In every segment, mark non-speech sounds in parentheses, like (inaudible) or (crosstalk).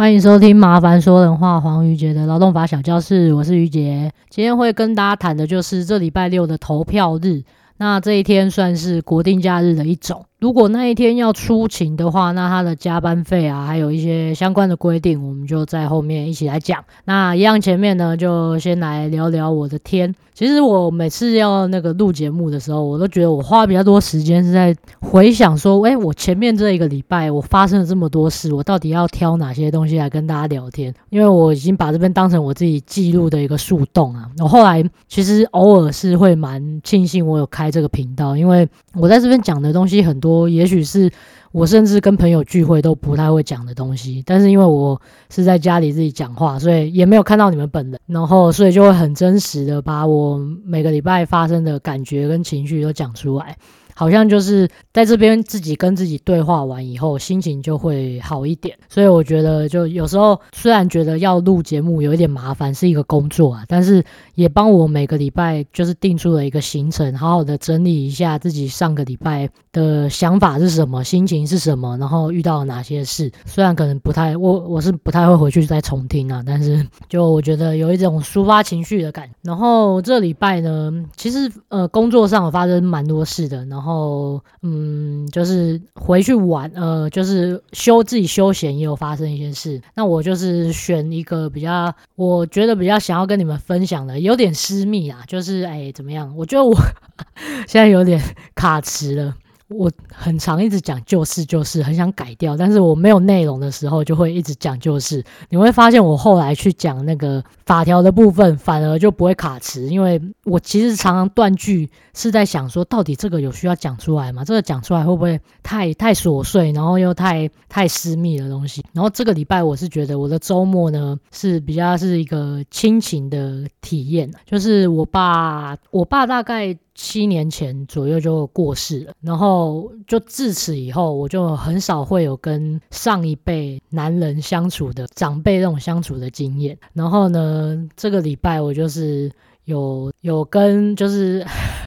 欢迎收听《麻烦说人话》黄瑜杰的劳动法小教室，我是瑜杰。今天会跟大家谈的就是这礼拜六的投票日，那这一天算是国定假日的一种。如果那一天要出勤的话，那他的加班费啊，还有一些相关的规定，我们就在后面一起来讲。那一样前面呢，就先来聊聊我的天。其实我每次要那个录节目的时候，我都觉得我花比较多时间是在回想说，诶，我前面这一个礼拜我发生了这么多事，我到底要挑哪些东西来跟大家聊天？因为我已经把这边当成我自己记录的一个树洞啊。我后来其实偶尔是会蛮庆幸我有开这个频道，因为我在这边讲的东西很多。我也许是我甚至跟朋友聚会都不太会讲的东西，但是因为我是在家里自己讲话，所以也没有看到你们本人，然后所以就会很真实的把我每个礼拜发生的感觉跟情绪都讲出来。好像就是在这边自己跟自己对话完以后，心情就会好一点。所以我觉得，就有时候虽然觉得要录节目有一点麻烦，是一个工作啊，但是也帮我每个礼拜就是定出了一个行程，好好的整理一下自己上个礼拜的想法是什么，心情是什么，然后遇到了哪些事。虽然可能不太，我我是不太会回去再重听啊，但是就我觉得有一种抒发情绪的感。然后这礼拜呢，其实呃工作上有发生蛮多事的，然后。哦，嗯，就是回去玩，呃，就是休自己休闲也有发生一些事。那我就是选一个比较，我觉得比较想要跟你们分享的，有点私密啊，就是哎，怎么样？我觉得我 (laughs) 现在有点 (laughs) 卡词了。我很常一直讲就是就是很想改掉，但是我没有内容的时候就会一直讲就是。你会发现我后来去讲那个法条的部分，反而就不会卡词，因为我其实常常断句是在想说，到底这个有需要讲出来吗？这个讲出来会不会太 (laughs) 太琐碎，然后又太太私密的东西？然后这个礼拜我是觉得我的周末呢是比较是一个亲情的体验，就是我爸，我爸大概。七年前左右就过世了，然后就自此以后，我就很少会有跟上一辈男人相处的长辈那种相处的经验。然后呢，这个礼拜我就是有有跟就是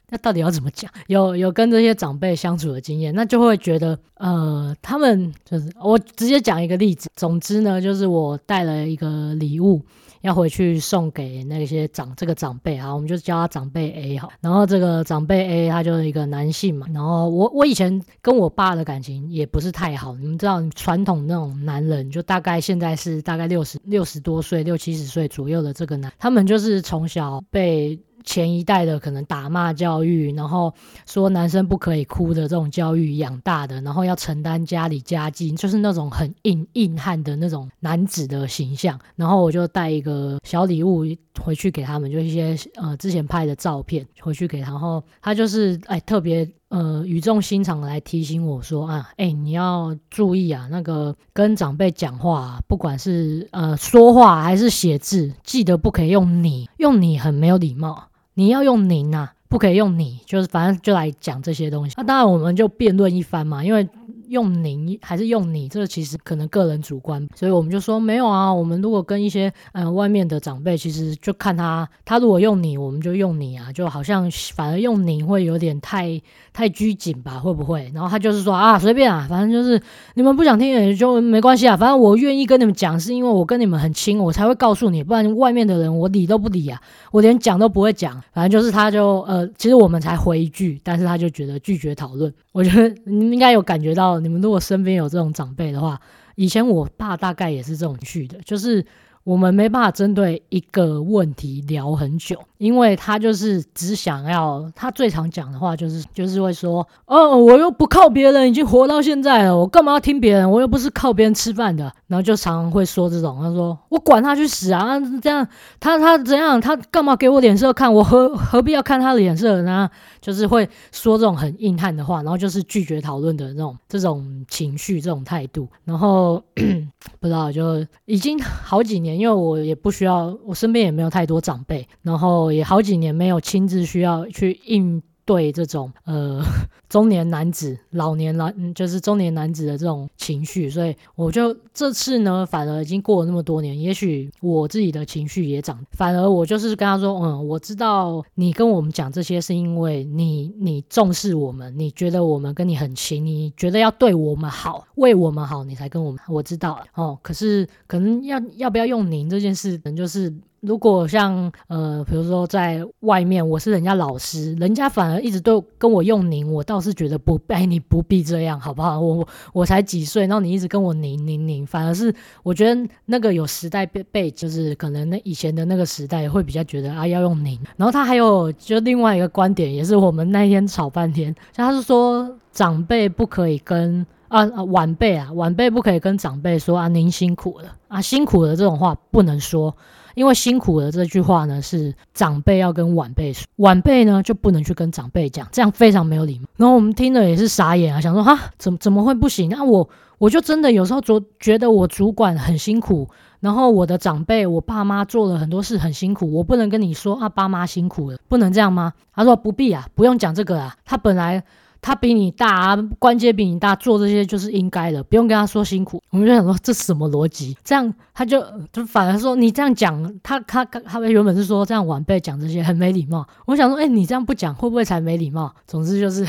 那到底要怎么讲？有有跟这些长辈相处的经验，那就会觉得呃，他们就是我直接讲一个例子。总之呢，就是我带了一个礼物。要回去送给那些长这个长辈哈，我们就叫他长辈 A 好。然后这个长辈 A 他就是一个男性嘛。然后我我以前跟我爸的感情也不是太好，你们知道传统那种男人，就大概现在是大概六十六十多岁六七十岁左右的这个男，他们就是从小被。前一代的可能打骂教育，然后说男生不可以哭的这种教育养大的，然后要承担家里家计，就是那种很硬硬汉的那种男子的形象。然后我就带一个小礼物回去给他们，就一些呃之前拍的照片回去给他。然后他就是哎特别。呃，语重心长来提醒我说啊，哎，你要注意啊，那个跟长辈讲话，不管是呃说话还是写字，记得不可以用你，用你很没有礼貌，你要用您啊，不可以用你，就是反正就来讲这些东西。那当然我们就辩论一番嘛，因为。用您还是用你？这个其实可能个人主观，所以我们就说没有啊。我们如果跟一些呃外面的长辈，其实就看他，他如果用你，我们就用你啊，就好像反而用你会有点太太拘谨吧？会不会？然后他就是说啊，随便啊，反正就是你们不想听也就没关系啊。反正我愿意跟你们讲，是因为我跟你们很亲，我才会告诉你，不然外面的人我理都不理啊，我连讲都不会讲。反正就是他就呃，其实我们才回一句，但是他就觉得拒绝讨论。我觉得你们应该有感觉到。你们如果身边有这种长辈的话，以前我爸大概也是这种去的，就是。我们没办法针对一个问题聊很久，因为他就是只想要，他最常讲的话就是就是会说，哦，我又不靠别人，已经活到现在了，我干嘛要听别人？我又不是靠别人吃饭的。然后就常会说这种，他说我管他去死啊，这样他他怎样，他干嘛给我脸色看？我何何必要看他的脸色呢？就是会说这种很硬汉的话，然后就是拒绝讨论的那种这种情绪、这种态度。然后 (coughs) 不知道就已经好几年。因为我也不需要，我身边也没有太多长辈，然后也好几年没有亲自需要去应对这种呃中年男子、老年男，就是中年男子的这种情绪，所以我就这次呢，反而已经过了那么多年，也许我自己的情绪也长，反而我就是跟他说，嗯，我知道你跟我们讲这些是因为你你重视我们，你觉得我们跟你很亲，你觉得要对我们好，为我们好，你才跟我们，我知道了哦。可是可能要要不要用您这件事，可能就是。如果像呃，比如说在外面，我是人家老师，人家反而一直都跟我用您，我倒是觉得不，哎，你不必这样，好不好？我我我才几岁，然后你一直跟我您您您，反而是我觉得那个有时代背背，就是可能那以前的那个时代会比较觉得啊要用您。然后他还有就另外一个观点，也是我们那天吵半天，他是说长辈不可以跟啊啊晚辈啊晚辈不可以跟长辈说啊您辛苦了啊辛苦了这种话不能说。因为辛苦了这句话呢，是长辈要跟晚辈说，晚辈呢就不能去跟长辈讲，这样非常没有礼貌。然后我们听了也是傻眼啊，想说哈，怎么怎么会不行？那、啊、我我就真的有时候觉觉得我主管很辛苦，然后我的长辈，我爸妈做了很多事很辛苦，我不能跟你说啊，爸妈辛苦了，不能这样吗？他说不必啊，不用讲这个啊，他本来。他比你大啊，关节比你大，做这些就是应该的，不用跟他说辛苦。我们就想说，这什么逻辑？这样他就就反而说，你这样讲，他他他们原本是说这样晚辈讲这些很没礼貌。我想说，哎、你这样不讲会不会才没礼貌？总之就是。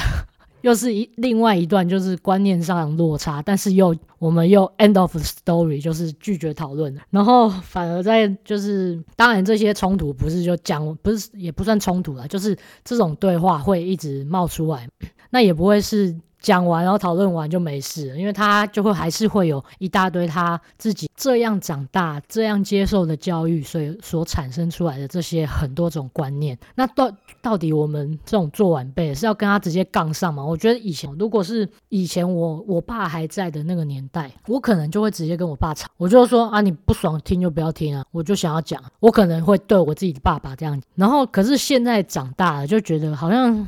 又是一另外一段，就是观念上落差，但是又我们又 end of story，就是拒绝讨论，然后反而在就是当然这些冲突不是就讲不是也不算冲突了，就是这种对话会一直冒出来，那也不会是。讲完，然后讨论完就没事了，因为他就会还是会有一大堆他自己这样长大、这样接受的教育，所以所产生出来的这些很多种观念。那到到底我们这种做晚辈是要跟他直接杠上吗？我觉得以前如果是以前我我爸还在的那个年代，我可能就会直接跟我爸吵，我就说啊，你不爽听就不要听啊，我就想要讲，我可能会对我自己的爸爸这样。然后可是现在长大了，就觉得好像。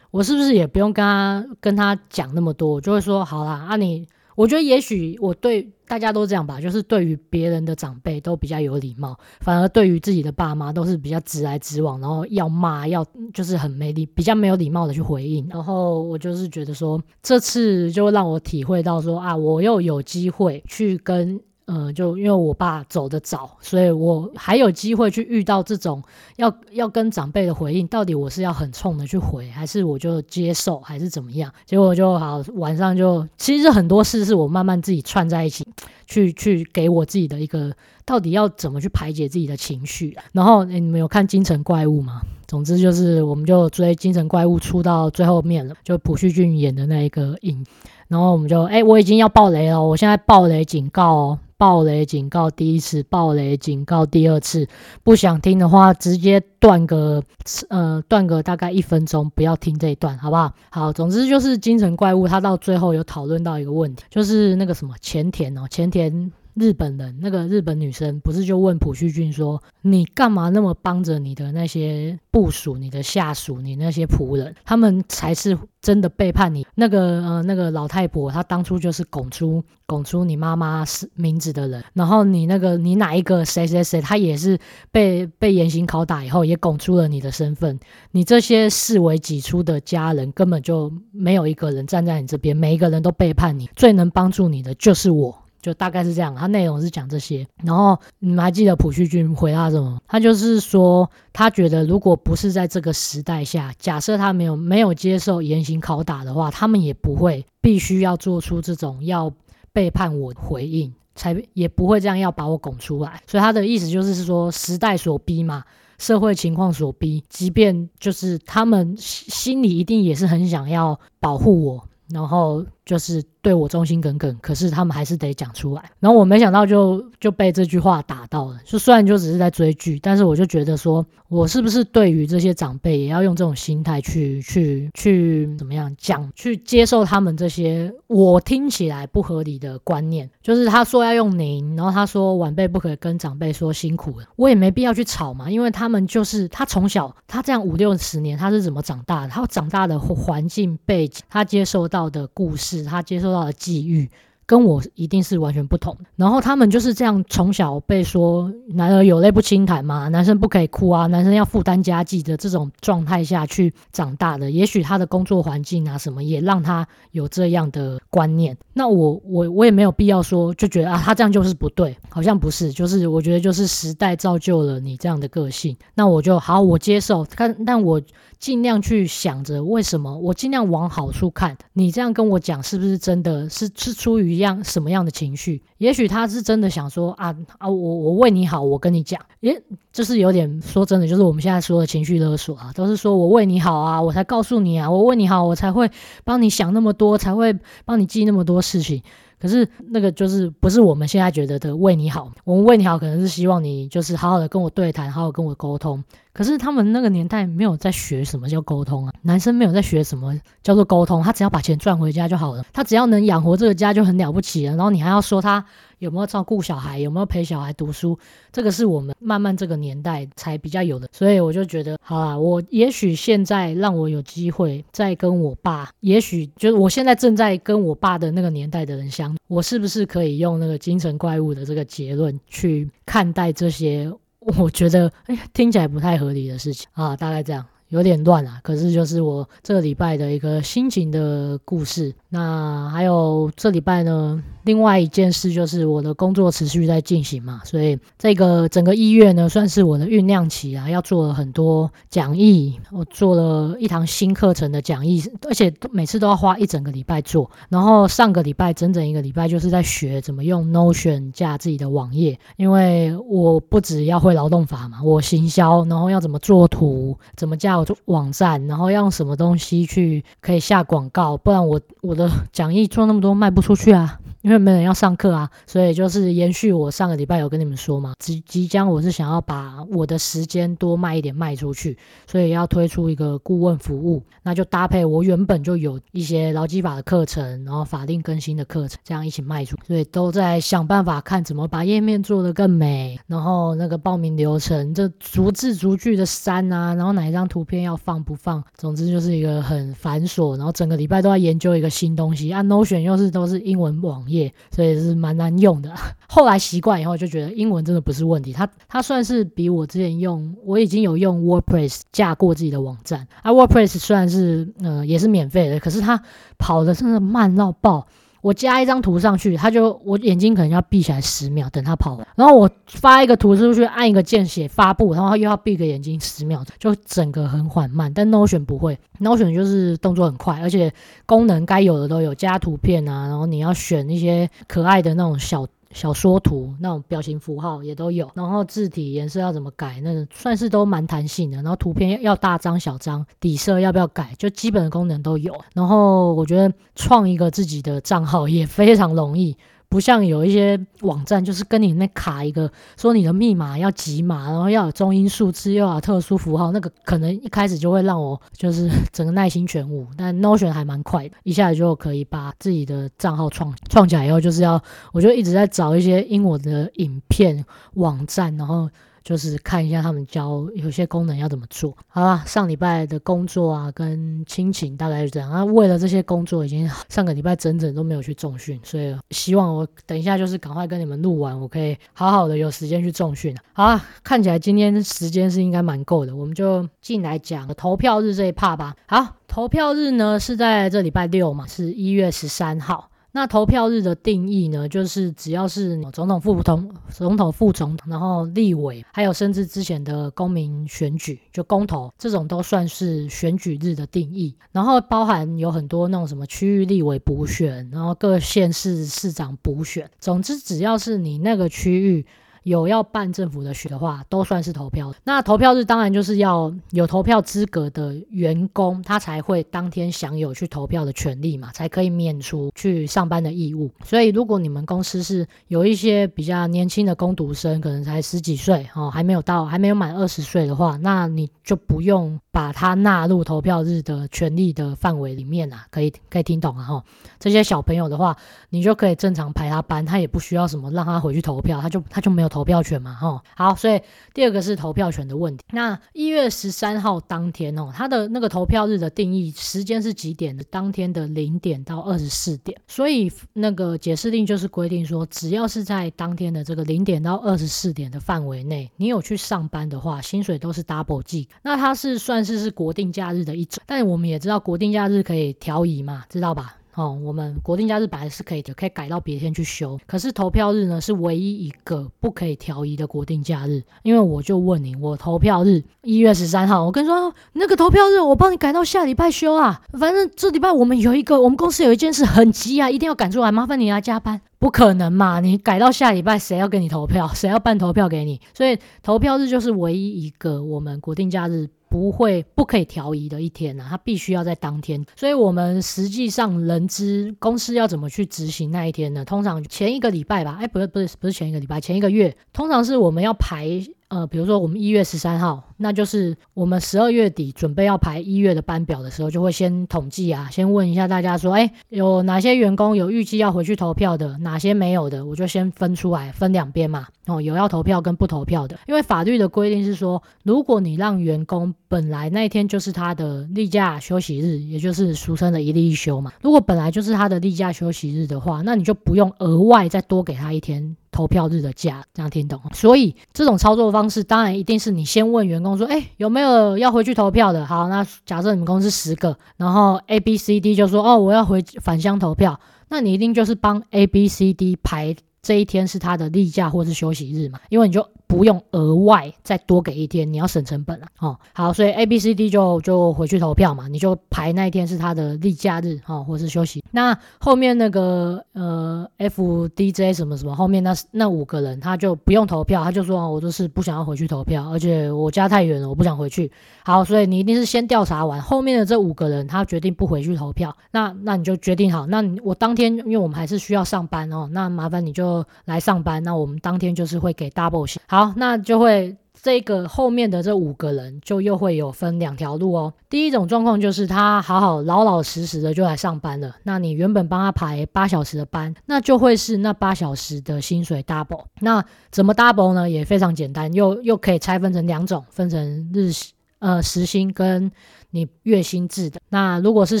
我是不是也不用跟他跟他讲那么多？我就会说好啦，啊你，我觉得也许我对大家都这样吧，就是对于别人的长辈都比较有礼貌，反而对于自己的爸妈都是比较直来直往，然后要骂要就是很没礼，比较没有礼貌的去回应。然后我就是觉得说，这次就让我体会到说啊，我又有机会去跟。嗯，就因为我爸走得早，所以我还有机会去遇到这种要要跟长辈的回应，到底我是要很冲的去回，还是我就接受，还是怎么样？结果就好，晚上就其实很多事是我慢慢自己串在一起，去去给我自己的一个到底要怎么去排解自己的情绪。然后，你们有看《京城怪物》吗？总之就是，我们就追《京城怪物》出到最后面了，就朴叙俊演的那一个影。然后我们就，哎，我已经要爆雷了，我现在爆雷警告哦。暴雷警告第一次，暴雷警告第二次，不想听的话直接断个呃断个大概一分钟，不要听这一段，好不好？好，总之就是精神怪物，他到最后有讨论到一个问题，就是那个什么前田哦，前田。日本人那个日本女生不是就问朴叙俊说：“你干嘛那么帮着你的那些部属、你的下属、你那些仆人？他们才是真的背叛你。那个呃，那个老太婆，她当初就是拱出拱出你妈妈是名字的人。然后你那个你哪一个谁谁谁，他也是被被严刑拷打以后，也拱出了你的身份。你这些视为己出的家人，根本就没有一个人站在你这边，每一个人都背叛你。最能帮助你的就是我。”就大概是这样，他内容是讲这些，然后你们还记得朴叙俊回答什么？他就是说，他觉得如果不是在这个时代下，假设他没有没有接受严刑拷打的话，他们也不会必须要做出这种要背叛我回应，才也不会这样要把我拱出来。所以他的意思就是说，时代所逼嘛，社会情况所逼，即便就是他们心里一定也是很想要保护我，然后就是。对我忠心耿耿，可是他们还是得讲出来。然后我没想到就就被这句话打到了。就虽然就只是在追剧，但是我就觉得说，我是不是对于这些长辈也要用这种心态去去去怎么样讲，去接受他们这些我听起来不合理的观念。就是他说要用您，然后他说晚辈不可以跟长辈说辛苦了，我也没必要去吵嘛，因为他们就是他从小他这样五六十年他是怎么长大的？他长大的环境背景，他接受到的故事，他接受。到的际遇跟我一定是完全不同的。然后他们就是这样从小被说男儿有泪不轻弹嘛，男生不可以哭啊，男生要负担家计的这种状态下去长大的。也许他的工作环境啊什么也让他有这样的观念。那我我我也没有必要说就觉得啊他这样就是不对，好像不是，就是我觉得就是时代造就了你这样的个性。那我就好，我接受，但但我尽量去想着为什么，我尽量往好处看。你这样跟我讲是不是真的是是出于一样什么样的情绪？也许他是真的想说啊啊，我我为你好，我跟你讲，也就是有点说真的，就是我们现在说的情绪勒索啊，都是说我为你好啊，我才告诉你啊，我为你好，我才会帮你想那么多，才会帮你记那么多事情。可是那个就是不是我们现在觉得的为你好，我们为你好可能是希望你就是好好的跟我对谈，好好跟我沟通。可是他们那个年代没有在学什么叫沟通啊，男生没有在学什么叫做沟通，他只要把钱赚回家就好了，他只要能养活这个家就很了不起了。然后你还要说他有没有照顾小孩，有没有陪小孩读书，这个是我们慢慢这个年代才比较有的。所以我就觉得，好啦，我也许现在让我有机会再跟我爸，也许就是我现在正在跟我爸的那个年代的人相，我是不是可以用那个精神怪物的这个结论去看待这些？我觉得，哎，听起来不太合理的事情啊，大概这样。有点乱啊，可是就是我这个礼拜的一个心情的故事。那还有这礼拜呢，另外一件事就是我的工作持续在进行嘛，所以这个整个一月呢，算是我的酝酿期啊，要做了很多讲义，我做了一堂新课程的讲义，而且每次都要花一整个礼拜做。然后上个礼拜整整一个礼拜就是在学怎么用 Notion 架自己的网页，因为我不只要会劳动法嘛，我行销，然后要怎么做图，怎么架。网站，然后要用什么东西去可以下广告，不然我我的讲义做那么多卖不出去啊。因为没人要上课啊，所以就是延续我上个礼拜有跟你们说嘛，即即将我是想要把我的时间多卖一点卖出去，所以要推出一个顾问服务，那就搭配我原本就有一些劳基法的课程，然后法令更新的课程，这样一起卖出，所以都在想办法看怎么把页面做得更美，然后那个报名流程这逐字逐句的删啊，然后哪一张图片要放不放，总之就是一个很繁琐，然后整个礼拜都在研究一个新东西，按 Notion 又是都是英文网。业，所以是蛮难用的。(laughs) 后来习惯以后，就觉得英文真的不是问题。它它算是比我之前用，我已经有用 WordPress 架过自己的网站。啊，WordPress 虽然是呃也是免费的，可是它跑的真的慢到爆。我加一张图上去，他就我眼睛可能要闭起来十秒，等他跑完。然后我发一个图出去，按一个键写发布，然后又要闭个眼睛十秒，就整个很缓慢。但 Notion 不会，Notion 就是动作很快，而且功能该有的都有，加图片啊，然后你要选一些可爱的那种小。小说图那种表情符号也都有，然后字体颜色要怎么改，那算是都蛮弹性的。然后图片要大张小张，底色要不要改，就基本的功能都有。然后我觉得创一个自己的账号也非常容易。不像有一些网站，就是跟你那卡一个，说你的密码要几码，然后要有中英数字，又要特殊符号，那个可能一开始就会让我就是整个耐心全无。但 Notion 还蛮快的，一下子就可以把自己的账号创创起来以后，就是要我就一直在找一些英文的影片网站，然后。就是看一下他们教有些功能要怎么做。好啦，上礼拜的工作啊跟亲情大概是这样。啊，为了这些工作，已经上个礼拜整整都没有去重训，所以希望我等一下就是赶快跟你们录完，我可以好好的有时间去重训。好啊，看起来今天时间是应该蛮够的，我们就进来讲投票日这一趴吧。好，投票日呢是在这礼拜六嘛，是一月十三号。那投票日的定义呢，就是只要是总统、副总、总统、副总统，然后立委，还有甚至之前的公民选举，就公投这种都算是选举日的定义。然后包含有很多那种什么区域立委补选，然后各县市市长补选，总之只要是你那个区域。有要办政府的选的话，都算是投票。那投票日当然就是要有投票资格的员工，他才会当天享有去投票的权利嘛，才可以免除去上班的义务。所以如果你们公司是有一些比较年轻的工读生，可能才十几岁哦，还没有到，还没有满二十岁的话，那你就不用把他纳入投票日的权利的范围里面啊。可以可以听懂啊哈？这些小朋友的话，你就可以正常排他班，他也不需要什么让他回去投票，他就他就没有投。投票权嘛，哈。好，所以第二个是投票权的问题。那一月十三号当天哦，它的那个投票日的定义时间是几点的？当天的零点到二十四点。所以那个解释令就是规定说，只要是在当天的这个零点到二十四点的范围内，你有去上班的话，薪水都是 double 计。那它是算是是国定假日的一种，但我们也知道国定假日可以调移嘛，知道吧？哦，我们国定假日本来是可以的，可以改到别天去休。可是投票日呢，是唯一一个不可以调移的国定假日。因为我就问你，我投票日一月十三号，我跟你说那个投票日，我帮你改到下礼拜休啊。反正这礼拜我们有一个，我们公司有一件事很急啊，一定要赶出来，麻烦你来加班。不可能嘛，你改到下礼拜，谁要给你投票？谁要办投票给你？所以投票日就是唯一一个我们国定假日。不会，不可以调移的一天呐、啊，它必须要在当天。所以，我们实际上人资公司要怎么去执行那一天呢？通常前一个礼拜吧，哎，不是，不是，不是前一个礼拜，前一个月，通常是我们要排。呃，比如说我们一月十三号，那就是我们十二月底准备要排一月的班表的时候，就会先统计啊，先问一下大家说，哎，有哪些员工有预计要回去投票的，哪些没有的，我就先分出来，分两边嘛。哦，有要投票跟不投票的，因为法律的规定是说，如果你让员工本来那一天就是他的例假休息日，也就是俗称的一例一休嘛，如果本来就是他的例假休息日的话，那你就不用额外再多给他一天。投票日的假，这样听懂？所以这种操作方式，当然一定是你先问员工说，哎，有没有要回去投票的？好，那假设你们公司十个，然后 A、B、C、D 就说，哦，我要回返乡投票，那你一定就是帮 A、B、C、D 排这一天是他的例假或是休息日嘛，因为你就。不用额外再多给一天，你要省成本了哦。好，所以 A、B、C、D 就就回去投票嘛，你就排那一天是他的例假日哦，或是休息。那后面那个呃 F、D、J 什么什么，后面那那五个人他就不用投票，他就说我就是不想要回去投票，而且我家太远了，我不想回去。好，所以你一定是先调查完后面的这五个人，他决定不回去投票，那那你就决定好，那你我当天因为我们还是需要上班哦，那麻烦你就来上班，那我们当天就是会给 double。好。好，那就会这个后面的这五个人就又会有分两条路哦。第一种状况就是他好好老老实实的就来上班了，那你原本帮他排八小时的班，那就会是那八小时的薪水 double。那怎么 double 呢？也非常简单，又又可以拆分成两种，分成日呃时薪跟。你月薪制的，那如果是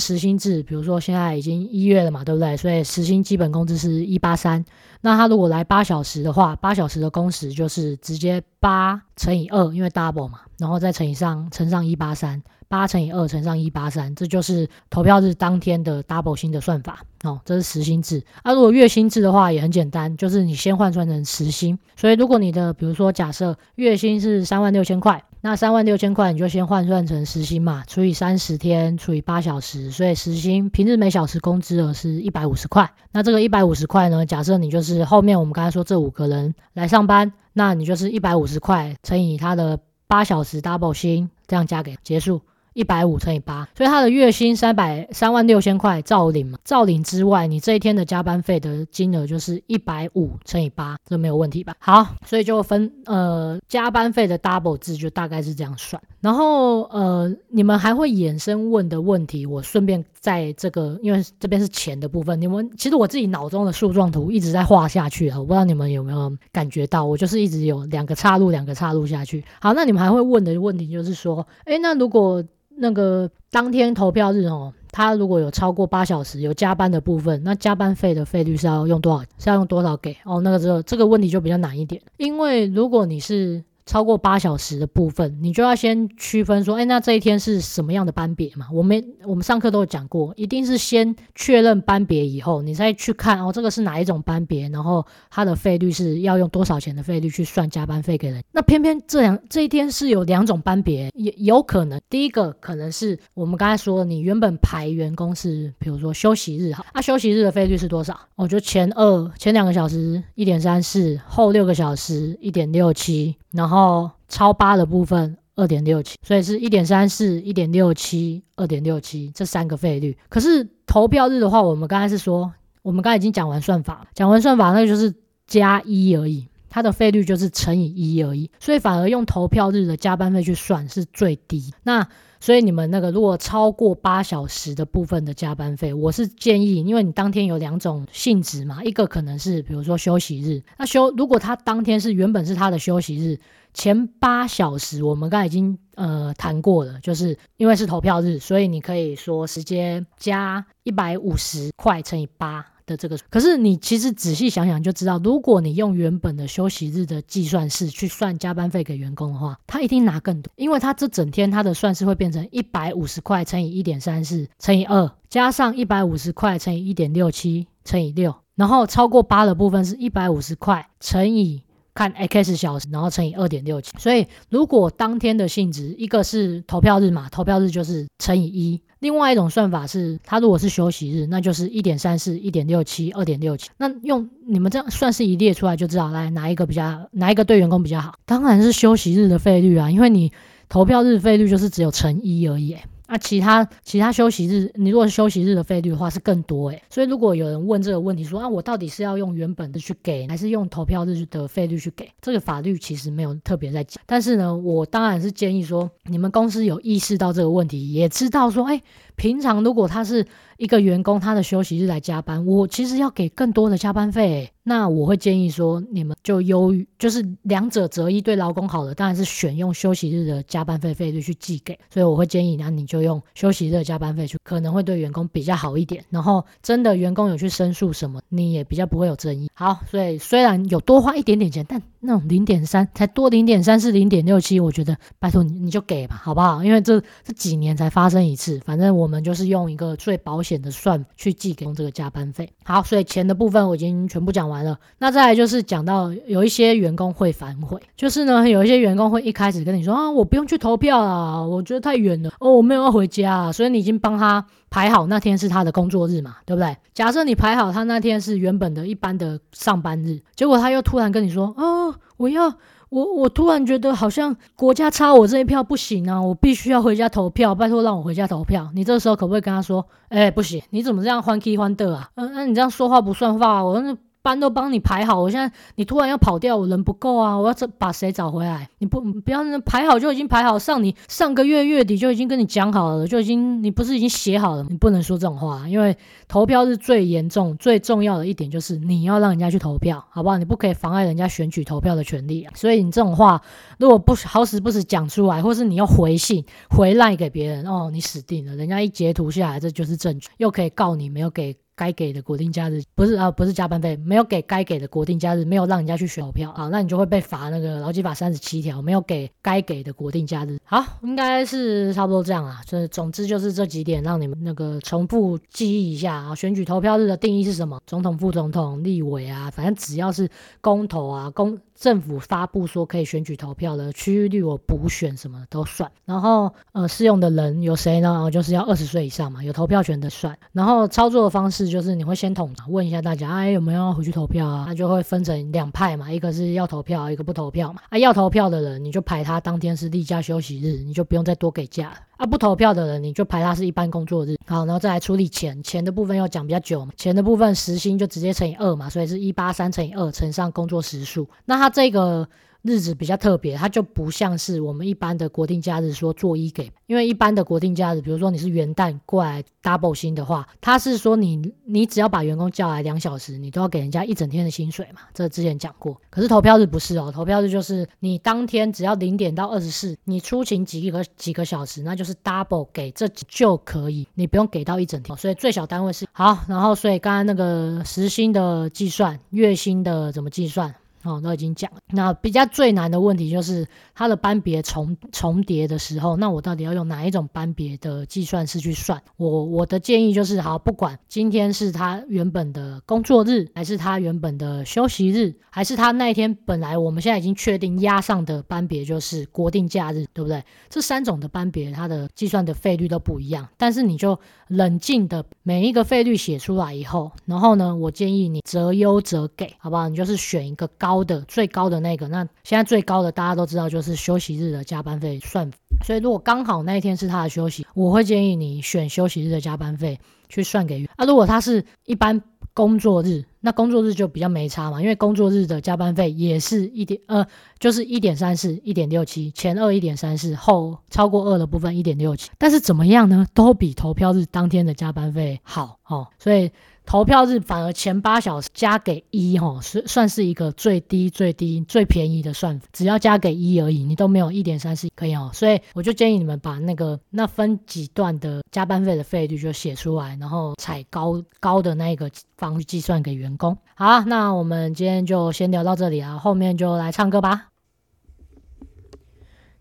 时薪制，比如说现在已经一月了嘛，对不对？所以时薪基本工资是一八三，那他如果来八小时的话，八小时的工时就是直接八乘以二，因为 double 嘛，然后再乘以上乘上一八三，八乘以二乘上一八三，这就是投票日当天的 double 薪的算法哦，这是时薪制。那、啊、如果月薪制的话也很简单，就是你先换算成时薪，所以如果你的比如说假设月薪是三万六千块。那三万六千块，你就先换算成时薪嘛，除以三十天，除以八小时，所以时薪平日每小时工资额是一百五十块。那这个一百五十块呢，假设你就是后面我们刚才说这五个人来上班，那你就是一百五十块乘以他的八小时 double 薪，这样加给结束。一百五乘以八，所以他的月薪三百三万六千块照领嘛，照领之外，你这一天的加班费的金额就是一百五乘以八，这没有问题吧？好，所以就分呃加班费的 double 字就大概是这样算。然后呃你们还会衍生问的问题，我顺便在这个因为这边是钱的部分，你们其实我自己脑中的树状图一直在画下去啊，我不知道你们有没有感觉到，我就是一直有两个岔路，两个岔路下去。好，那你们还会问的问题就是说，诶，那如果那个当天投票日哦，他如果有超过八小时有加班的部分，那加班费的费率是要用多少？是要用多少给？哦，那个这这个问题就比较难一点，因为如果你是。超过八小时的部分，你就要先区分说，哎，那这一天是什么样的班别嘛？我们我们上课都有讲过，一定是先确认班别以后，你再去看哦，这个是哪一种班别，然后它的费率是要用多少钱的费率去算加班费给人。那偏偏这两这一天是有两种班别，也有可能，第一个可能是我们刚才说，你原本排员工是，比如说休息日哈，啊休息日的费率是多少？我觉得前二前两个小时一点三四，后六个小时一点六七。然后超八的部分二点六七，所以是一点三四、一点六七、二点六七这三个费率。可是投票日的话，我们刚才是说，我们刚才已经讲完算法，讲完算法那就是加一而已。它的费率就是乘以一而已，所以反而用投票日的加班费去算是最低。那所以你们那个如果超过八小时的部分的加班费，我是建议，因为你当天有两种性质嘛，一个可能是比如说休息日，那休如果他当天是原本是他的休息日，前八小时我们刚才已经呃谈过了，就是因为是投票日，所以你可以说直接加一百五十块乘以八。的这个，可是你其实仔细想想就知道，如果你用原本的休息日的计算式去算加班费给员工的话，他一定拿更多，因为他这整天他的算式会变成一百五十块乘以一点三四乘以二，加上一百五十块乘以一点六七乘以六，然后超过八的部分是一百五十块乘以看 x 小时，然后乘以二点六七。所以如果当天的性质，一个是投票日嘛，投票日就是乘以一。另外一种算法是，它如果是休息日，那就是一点三四、一点六七、二点六七。那用你们这样算式一列出来就知道，来哪一个比较，哪一个对员工比较好？当然是休息日的费率啊，因为你投票日费率就是只有乘一而已。啊、其他其他休息日，你如果是休息日的费率的话是更多诶，所以如果有人问这个问题说啊，我到底是要用原本的去给，还是用投票日的费率去给？这个法律其实没有特别在讲，但是呢，我当然是建议说，你们公司有意识到这个问题，也知道说，哎，平常如果他是一个员工，他的休息日来加班，我其实要给更多的加班费。那我会建议说，你们就优于，就是两者择一，对劳工好的当然是选用休息日的加班费费率去寄给。所以我会建议，那你就用休息日加班费去，可能会对员工比较好一点。然后真的员工有去申诉什么，你也比较不会有争议。好，所以虽然有多花一点点钱，但那种零点三才多零点三是零点六七，我觉得拜托你你就给吧，好不好？因为这这几年才发生一次，反正我我们就是用一个最保险的算去寄给用这个加班费。好，所以钱的部分我已经全部讲完了。那再来就是讲到有一些员工会反悔，就是呢，有一些员工会一开始跟你说啊，我不用去投票啊，我觉得太远了哦，我没有要回家，所以你已经帮他排好那天是他的工作日嘛，对不对？假设你排好他那天是原本的一般的上班日，结果他又突然跟你说啊，我要。我我突然觉得好像国家差我这一票不行啊，我必须要回家投票，拜托让我回家投票。你这时候可不可以跟他说，哎、不行，你怎么这样欢 K 欢的啊？嗯，那你这样说话不算话，我那。班都帮你排好，我现在你突然要跑掉，我人不够啊！我要找把谁找回来？你不不要排好就已经排好，上你上个月月底就已经跟你讲好了，就已经你不是已经写好了？你不能说这种话，因为投票是最严重、最重要的一点就是你要让人家去投票，好不好？你不可以妨碍人家选举投票的权利啊！所以你这种话如果不好死不死讲出来，或是你要回信回赖给别人，哦，你死定了！人家一截图下来，这就是证据，又可以告你没有给。该给的国定假日不是啊，不是加班费，没有给该给的国定假日，没有让人家去选投票啊，那你就会被罚那个劳基法三十七条，没有给该给的国定假日。好，应该是差不多这样啊。就是总之就是这几点，让你们那个重复记忆一下啊。选举投票日的定义是什么？总统、副总统、立委啊，反正只要是公投啊，公。政府发布说可以选举投票的区域率，我补选什么都算。然后呃，适用的人有谁呢？就是要二十岁以上嘛，有投票权的算。然后操作的方式就是你会先统问一下大家，哎，有没有要回去投票啊？他就会分成两派嘛，一个是要投票，一个不投票嘛。啊，要投票的人你就排他当天是例假休息日，你就不用再多给假了。啊，不投票的人你就排他是一般工作日。好，然后再来处理钱，钱的部分要讲比较久嘛，钱的部分时薪就直接乘以二嘛，所以是一八三乘以二乘上工作时数。那他这个。日子比较特别，它就不像是我们一般的国定假日说做一给，因为一般的国定假日，比如说你是元旦过来 double 薪的话，他是说你你只要把员工叫来两小时，你都要给人家一整天的薪水嘛，这之前讲过。可是投票日不是哦，投票日就是你当天只要零点到二十四，你出勤几个几个小时，那就是 double 给这就可以，你不用给到一整天。所以最小单位是好，然后所以刚刚那个时薪的计算，月薪的怎么计算？哦，都已经讲了。那比较最难的问题就是它的班别重重叠的时候，那我到底要用哪一种班别的计算式去算？我我的建议就是，好，不管今天是他原本的工作日，还是他原本的休息日，还是他那一天本来我们现在已经确定压上的班别就是国定假日，对不对？这三种的班别它的计算的费率都不一样，但是你就冷静的每一个费率写出来以后，然后呢，我建议你择优择给，好不好？你就是选一个高。高的最高的那个，那现在最高的大家都知道就是休息日的加班费算，所以如果刚好那一天是他的休息，我会建议你选休息日的加班费去算给。啊，如果他是一般工作日，那工作日就比较没差嘛，因为工作日的加班费也是一点呃，就是一点三四、一点六七，前二一点三四，后超过二的部分一点六七。但是怎么样呢？都比投票日当天的加班费好哦，所以。投票日反而前八小时加给一吼，是算是一个最低最低最便宜的算法，只要加给一而已，你都没有一点三四可以哦。所以我就建议你们把那个那分几段的加班费的费率就写出来，然后采高高的那一个方式计算给员工。好，那我们今天就先聊到这里啊，后面就来唱歌吧。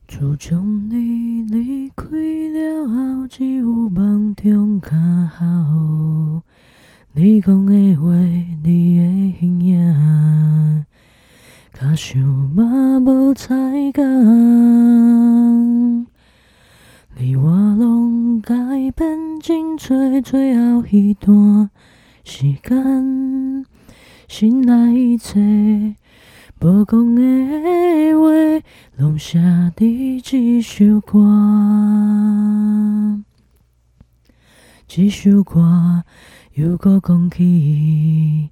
自从你离开了后，只有梦中较好。你讲的话，你的形影，假想嘛无彩工。你我拢改变真多，最后一段时间，心内一切无讲的话，拢写伫这首歌，这首歌。又搁讲起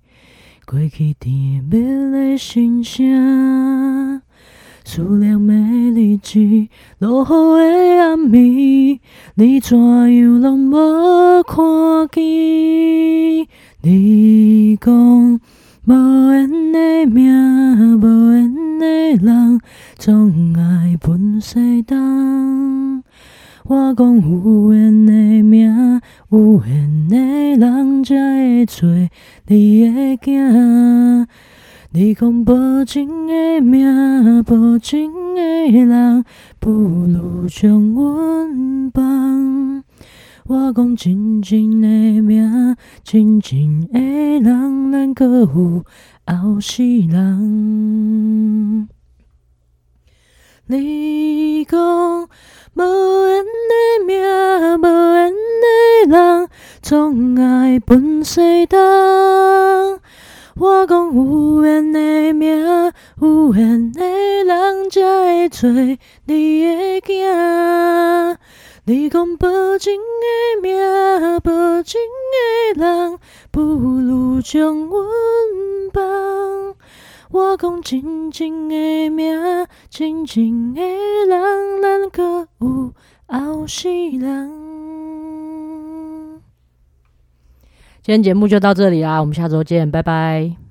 过去甜蜜的心声，思念的日子，落雨的暗暝，你怎样拢无看见？你讲无缘的命，无缘的人，总爱分西东。我讲有缘的命，有缘的人才会做你的囝。你讲无情的命，无情的人，不如将阮放。我讲真情的命，真情的人，咱搁有后世人。你讲。无缘的命，无缘的人，总爱分西东。我讲有缘的命，有缘的人才会做你的囝。你讲无情的命，无情的人，不如将阮放。我讲真情的名，真情的人，咱阁有后世人。今天节目就到这里啦，我们下周见，拜拜。